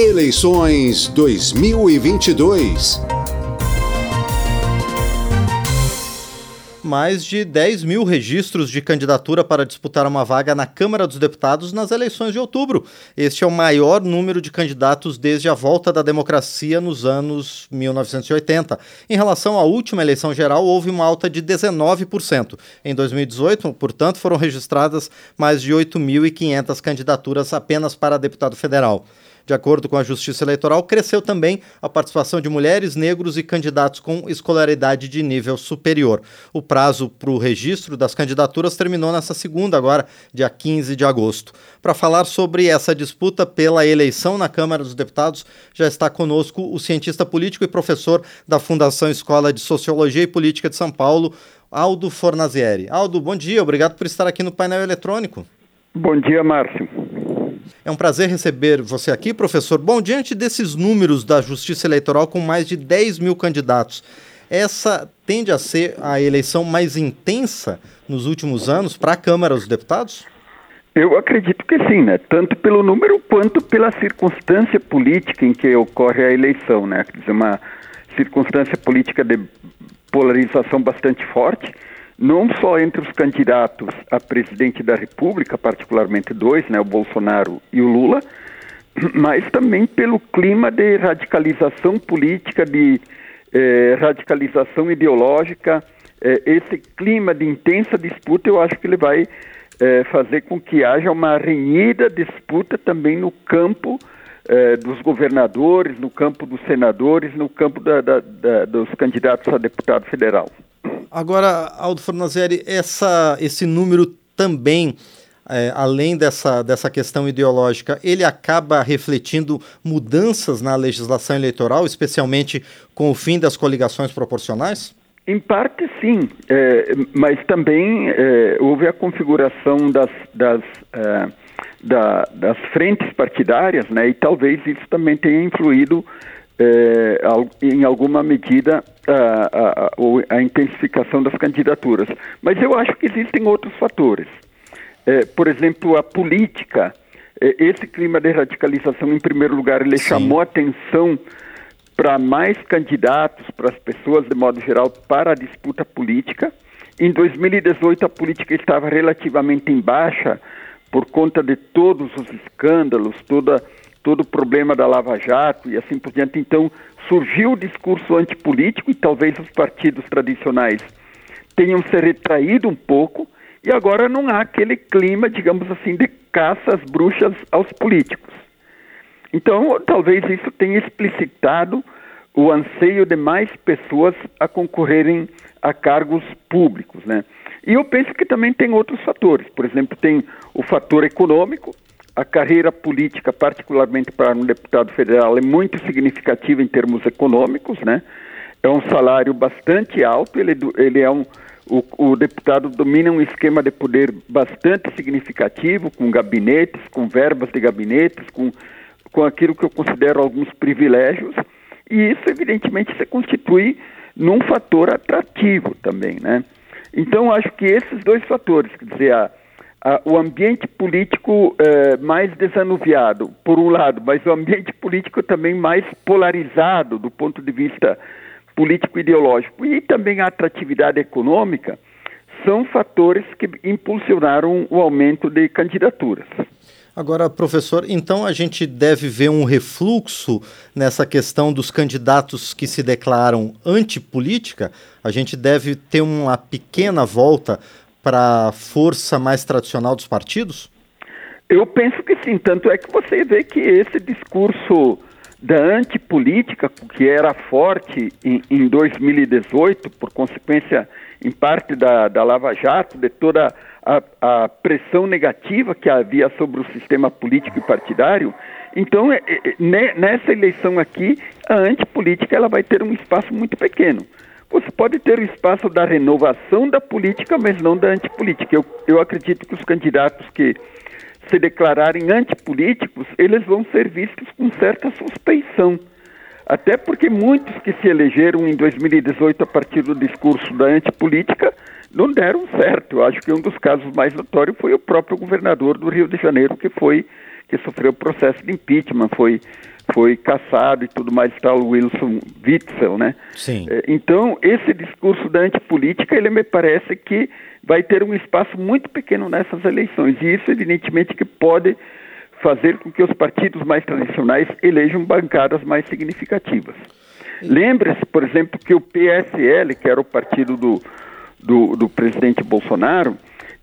Eleições 2022. mais de 10 mil registros de candidatura para disputar uma vaga na Câmara dos Deputados nas eleições de outubro. Este é o maior número de candidatos desde a volta da democracia nos anos 1980. Em relação à última eleição geral, houve uma alta de 19%. Em 2018, portanto, foram registradas mais de 8.500 candidaturas apenas para deputado federal. De acordo com a Justiça Eleitoral, cresceu também a participação de mulheres, negros e candidatos com escolaridade de nível superior. O prazo para o registro das candidaturas terminou nessa segunda, agora, dia 15 de agosto. Para falar sobre essa disputa pela eleição na Câmara dos Deputados, já está conosco o cientista político e professor da Fundação Escola de Sociologia e Política de São Paulo, Aldo Fornazieri. Aldo, bom dia, obrigado por estar aqui no painel eletrônico. Bom dia, Márcio. É um prazer receber você aqui, professor. Bom, diante desses números da Justiça Eleitoral com mais de 10 mil candidatos, essa tende a ser a eleição mais intensa nos últimos anos para a Câmara dos Deputados? Eu acredito que sim, né? Tanto pelo número quanto pela circunstância política em que ocorre a eleição, né? Quer dizer, uma circunstância política de polarização bastante forte não só entre os candidatos a presidente da República, particularmente dois, né, o Bolsonaro e o Lula, mas também pelo clima de radicalização política, de eh, radicalização ideológica. Eh, esse clima de intensa disputa, eu acho que ele vai eh, fazer com que haja uma renhida disputa também no campo dos governadores, no campo dos senadores, no campo da, da, da, dos candidatos a deputado federal. Agora, Aldo Fornazieri, essa, esse número também, é, além dessa, dessa questão ideológica, ele acaba refletindo mudanças na legislação eleitoral, especialmente com o fim das coligações proporcionais? Em parte, sim, é, mas também é, houve a configuração das, das, é, da, das frentes partidárias, né, e talvez isso também tenha influído é, em alguma medida a, a, a, intensificação das candidaturas. Mas eu acho que existem outros fatores. É, por exemplo, a política, é, esse clima de radicalização, em primeiro lugar, ele Sim. chamou atenção para mais candidatos, para as pessoas de modo geral, para a disputa política. Em 2018, a política estava relativamente em baixa por conta de todos os escândalos, toda todo o problema da Lava Jato e assim por diante. Então, surgiu o discurso antipolítico e talvez os partidos tradicionais tenham se retraído um pouco e agora não há aquele clima, digamos assim, de caça às bruxas aos políticos. Então, talvez isso tenha explicitado o anseio de mais pessoas a concorrerem a cargos públicos, né? E eu penso que também tem outros fatores. Por exemplo, tem o fator econômico, a carreira política, particularmente para um deputado federal, é muito significativa em termos econômicos, né? É um salário bastante alto, ele, ele é um, o, o, deputado domina um esquema de poder bastante significativo, com gabinetes, com verbas de gabinetes, com, com aquilo que eu considero alguns privilégios, e isso, evidentemente, se constitui num fator atrativo também, né? Então, acho que esses dois fatores, quer dizer, a, ah, o ambiente político eh, mais desanuviado, por um lado, mas o ambiente político também mais polarizado do ponto de vista político-ideológico e também a atratividade econômica são fatores que impulsionaram o aumento de candidaturas. Agora, professor, então a gente deve ver um refluxo nessa questão dos candidatos que se declaram antipolítica? A gente deve ter uma pequena volta para a força mais tradicional dos partidos? Eu penso que sim, tanto é que você vê que esse discurso da antipolítica, que era forte em, em 2018, por consequência, em parte da, da Lava Jato, de toda a, a, pressão negativa que havia sobre o sistema político e partidário, então, é, é, nessa eleição aqui, a antipolítica ela vai ter um espaço muito pequeno. Você pode ter o espaço da renovação da política, mas não da antipolítica. Eu, eu acredito que os candidatos que se declararem antipolíticos, eles vão ser vistos com certa suspeição. Até porque muitos que se elegeram em 2018 a partir do discurso da antipolítica não deram certo. Eu acho que um dos casos mais notórios foi o próprio governador do Rio de Janeiro, que foi que sofreu processo de impeachment, foi foi caçado e tudo mais, tal Wilson Witzel, né? Sim. É, então, esse discurso da antipolítica, ele me parece que vai ter um espaço muito pequeno nessas eleições, e isso, evidentemente, que pode fazer com que os partidos mais tradicionais elejam bancadas mais significativas. Lembre-se, por exemplo, que o PSL, que era o partido do, do, do presidente Bolsonaro,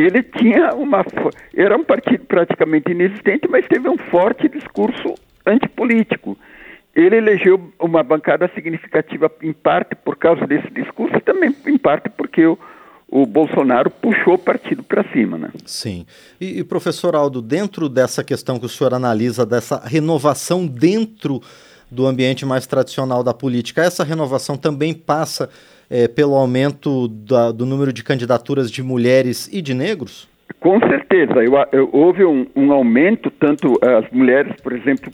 ele tinha uma. Era um partido praticamente inexistente, mas teve um forte discurso antipolítico. Ele elegeu uma bancada significativa, em parte por causa desse discurso, e também em parte porque o, o Bolsonaro puxou o partido para cima. Né? Sim. E, e, professor Aldo, dentro dessa questão que o senhor analisa, dessa renovação dentro do ambiente mais tradicional da política, essa renovação também passa é, pelo aumento da, do número de candidaturas de mulheres e de negros? Com certeza. Eu, eu, houve um, um, aumento, tanto as mulheres, por exemplo,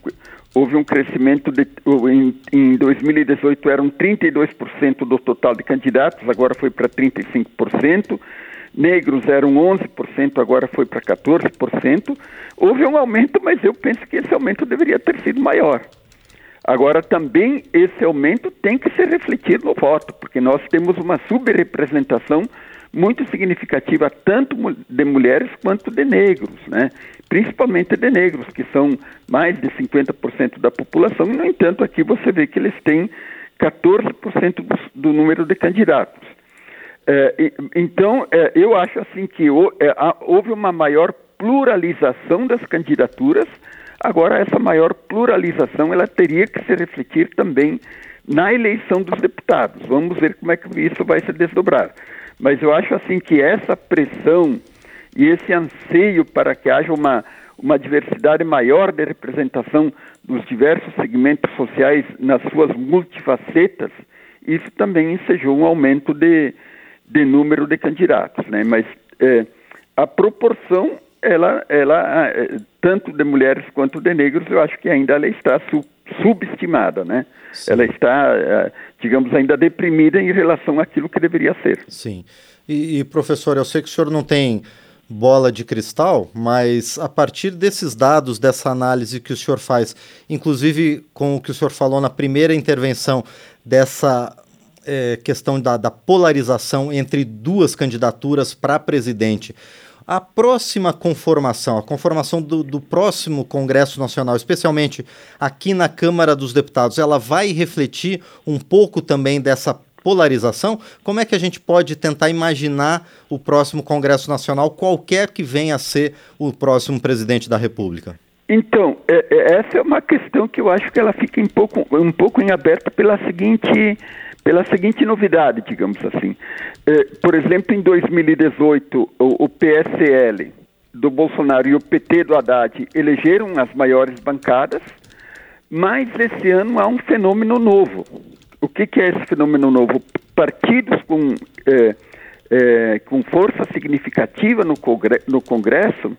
houve um crescimento de, em, em 2018 eram 32% do total de candidatos, agora foi para 35%. Negros eram 11%, agora foi para 14%. Houve um aumento, mas eu penso que esse aumento deveria ter sido maior. Agora, também esse aumento tem que ser refletido no voto, porque nós temos uma subrepresentação muito significativa tanto de mulheres quanto de negros, né? principalmente de negros, que são mais de 50% da população, e, no entanto, aqui você vê que eles têm 14% do, do, número de candidatos. É, então, é, eu acho assim que é, houve uma maior pluralização das candidaturas, agora essa maior pluralização ela teria que se refletir também na eleição dos deputados. Vamos ver como é que isso vai se desdobrar. Mas eu acho assim que essa pressão e esse anseio para que haja uma, uma diversidade maior de representação dos diversos segmentos sociais nas suas multifacetas, isso também ensejou um aumento de, de número de candidatos. Né? Mas é, a proporção, ela, ela, é, tanto de mulheres quanto de negros, eu acho que ainda ela está su subestimada, né? Sim. Ela está, é, digamos, ainda deprimida em relação àquilo que deveria ser. Sim. E, e, professor, eu sei que o senhor não tem bola de cristal, mas a partir desses dados, dessa análise que o senhor faz, inclusive com o que o senhor falou na primeira intervenção, dessa é, questão da, da polarização entre duas candidaturas para presidente. A próxima conformação, a conformação do, do, próximo Congresso Nacional, especialmente aqui na Câmara dos Deputados, ela vai refletir um pouco também dessa polarização? Como é que a gente pode tentar imaginar o próximo Congresso Nacional, qualquer que venha a ser o próximo presidente da República? Então, é, é, essa é uma questão que eu acho que ela fica um pouco, um pouco em aberto pela seguinte, pela seguinte novidade, digamos assim. É, por exemplo, em 2018, o, PSL do Bolsonaro e o PT do Haddad elegeram as maiores bancadas, mas esse ano há um fenômeno novo, o que, é esse fenômeno novo? Partidos com, é, é, com força significativa no, no Congresso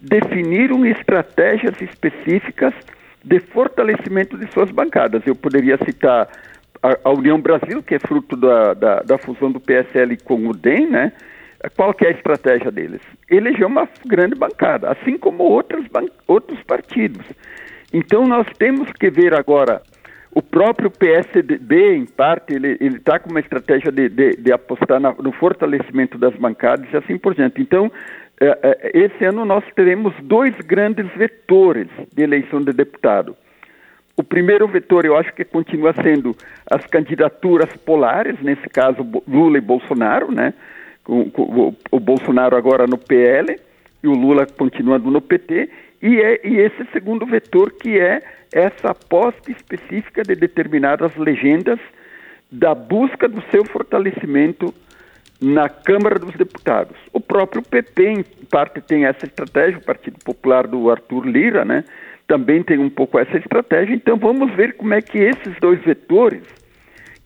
definiram estratégias específicas de fortalecimento de suas bancadas. Eu poderia citar a, a União Brasil, que é fruto da, da, da, fusão do PSL com o DEM, né? Qual que é a estratégia deles? Eleger uma grande bancada, assim como outros, outros partidos. Então nós temos que ver agora o próprio PSDB, em parte, ele está com uma estratégia de, de, de apostar na, no fortalecimento das bancadas e assim por diante. Então, é, é, esse ano nós teremos dois grandes vetores de eleição de deputado. O primeiro vetor, eu acho que continua sendo as candidaturas polares, nesse caso Lula e Bolsonaro, né? O, o Bolsonaro agora no PL e o Lula continuando no PT, e, é, e esse segundo vetor que é essa aposta específica de determinadas legendas da busca do seu fortalecimento na Câmara dos Deputados. O próprio PP, em parte, tem essa estratégia, o Partido Popular do Arthur Lira, né, também tem um pouco essa estratégia. Então, vamos ver como é que esses dois vetores,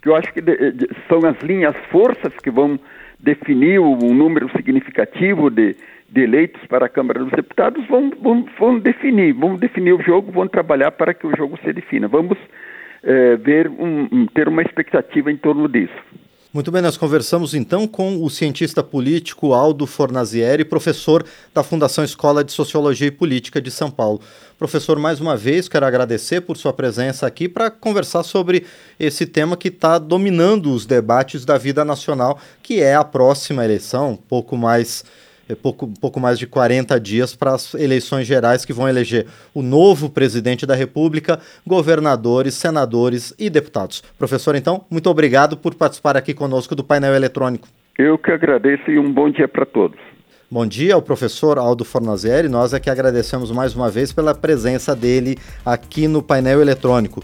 que eu acho que de, de, são as linhas forças que vão definir um número significativo de, de eleitos para a Câmara dos Deputados vão, vão, vão, definir, vão definir o jogo, vão trabalhar para que o jogo se defina. Vamos é, ver um, ter uma expectativa em torno disso. Muito bem, nós conversamos então com o cientista político Aldo Fornazieri, professor da Fundação Escola de Sociologia e Política de São Paulo. Professor, mais uma vez quero agradecer por sua presença aqui para conversar sobre esse tema que está dominando os debates da vida nacional, que é a próxima eleição, pouco mais pouco, pouco mais de 40 dias para as eleições gerais que vão eleger o novo presidente da República, governadores, senadores e deputados. Professor, então, muito obrigado por participar aqui conosco do painel eletrônico. Eu que agradeço e um bom dia para todos. Bom dia ao professor Aldo Fornazieri. Nós é que agradecemos mais uma vez pela presença dele aqui no painel eletrônico.